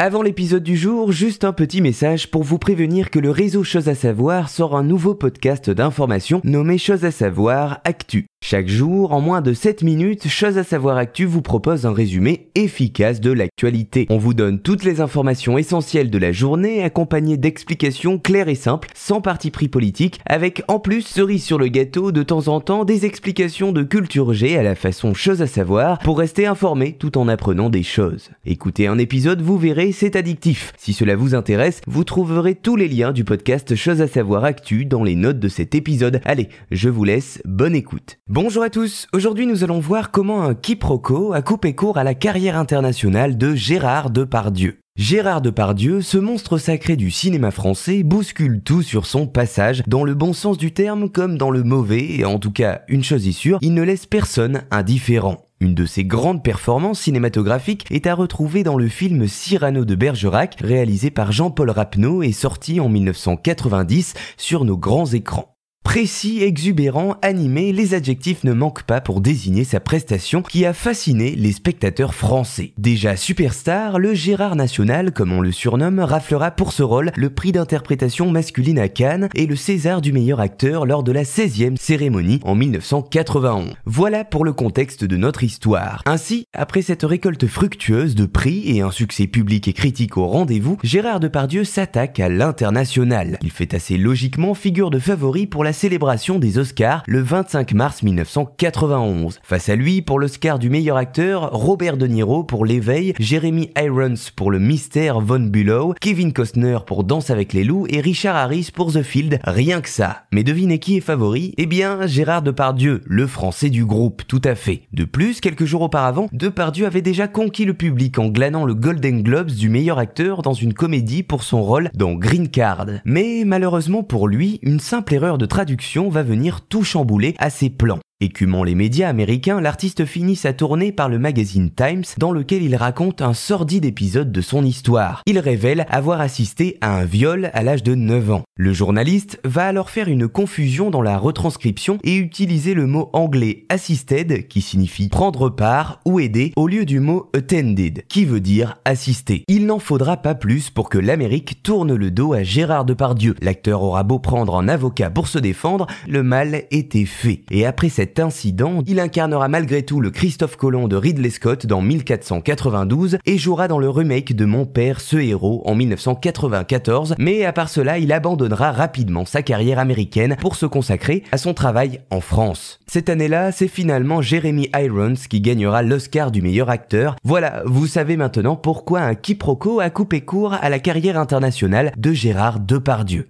Avant l'épisode du jour, juste un petit message pour vous prévenir que le réseau Choses à savoir sort un nouveau podcast d'information nommé Choses à savoir Actu. Chaque jour, en moins de 7 minutes, Chose à savoir Actu vous propose un résumé efficace de l'actualité. On vous donne toutes les informations essentielles de la journée accompagnées d'explications claires et simples, sans parti pris politique, avec en plus cerise sur le gâteau de temps en temps des explications de culture G à la façon Chose à savoir pour rester informé tout en apprenant des choses. Écoutez un épisode, vous verrez c'est addictif. Si cela vous intéresse, vous trouverez tous les liens du podcast Chose à savoir Actu dans les notes de cet épisode. Allez, je vous laisse, bonne écoute. Bonjour à tous, aujourd'hui nous allons voir comment un quiproquo a coupé court à la carrière internationale de Gérard Depardieu. Gérard Depardieu, ce monstre sacré du cinéma français, bouscule tout sur son passage, dans le bon sens du terme comme dans le mauvais, et en tout cas, une chose est sûre, il ne laisse personne indifférent. Une de ses grandes performances cinématographiques est à retrouver dans le film Cyrano de Bergerac, réalisé par Jean-Paul Rapneau et sorti en 1990 sur nos grands écrans. Précis, exubérant, animé, les adjectifs ne manquent pas pour désigner sa prestation qui a fasciné les spectateurs français. Déjà superstar, le Gérard National, comme on le surnomme, raflera pour ce rôle le prix d'interprétation masculine à Cannes et le César du meilleur acteur lors de la 16e cérémonie en 1991. Voilà pour le contexte de notre histoire. Ainsi, après cette récolte fructueuse de prix et un succès public et critique au rendez-vous, Gérard Depardieu s'attaque à l'international. Il fait assez logiquement figure de favori pour la célébration des Oscars le 25 mars 1991. Face à lui, pour l'Oscar du meilleur acteur, Robert De Niro pour L'éveil, Jeremy Irons pour Le mystère Von Bulow, Kevin Costner pour Danse avec les loups et Richard Harris pour The Field, rien que ça. Mais devinez qui est favori? Eh bien, Gérard Depardieu, le français du groupe, tout à fait. De plus, quelques jours auparavant, Depardieu avait déjà conquis le public en glanant le Golden Globes du meilleur acteur dans une comédie pour son rôle dans Green Card. Mais malheureusement pour lui, une simple erreur de traduction va venir tout chambouler à ses plans. Écumant les médias américains, l'artiste finit sa tournée par le magazine Times dans lequel il raconte un sordide épisode de son histoire. Il révèle avoir assisté à un viol à l'âge de 9 ans. Le journaliste va alors faire une confusion dans la retranscription et utiliser le mot anglais assisted qui signifie prendre part ou aider au lieu du mot attended qui veut dire assister. Il n'en faudra pas plus pour que l'Amérique tourne le dos à Gérard Depardieu. L'acteur aura beau prendre un avocat pour se défendre, le mal était fait. Et après cette incident, il incarnera malgré tout le Christophe Colomb de Ridley Scott dans 1492 et jouera dans le remake de Mon père ce héros en 1994, mais à part cela, il abandonnera rapidement sa carrière américaine pour se consacrer à son travail en France. Cette année-là, c'est finalement Jeremy Irons qui gagnera l'Oscar du meilleur acteur. Voilà, vous savez maintenant pourquoi un quiproquo a coupé court à la carrière internationale de Gérard Depardieu.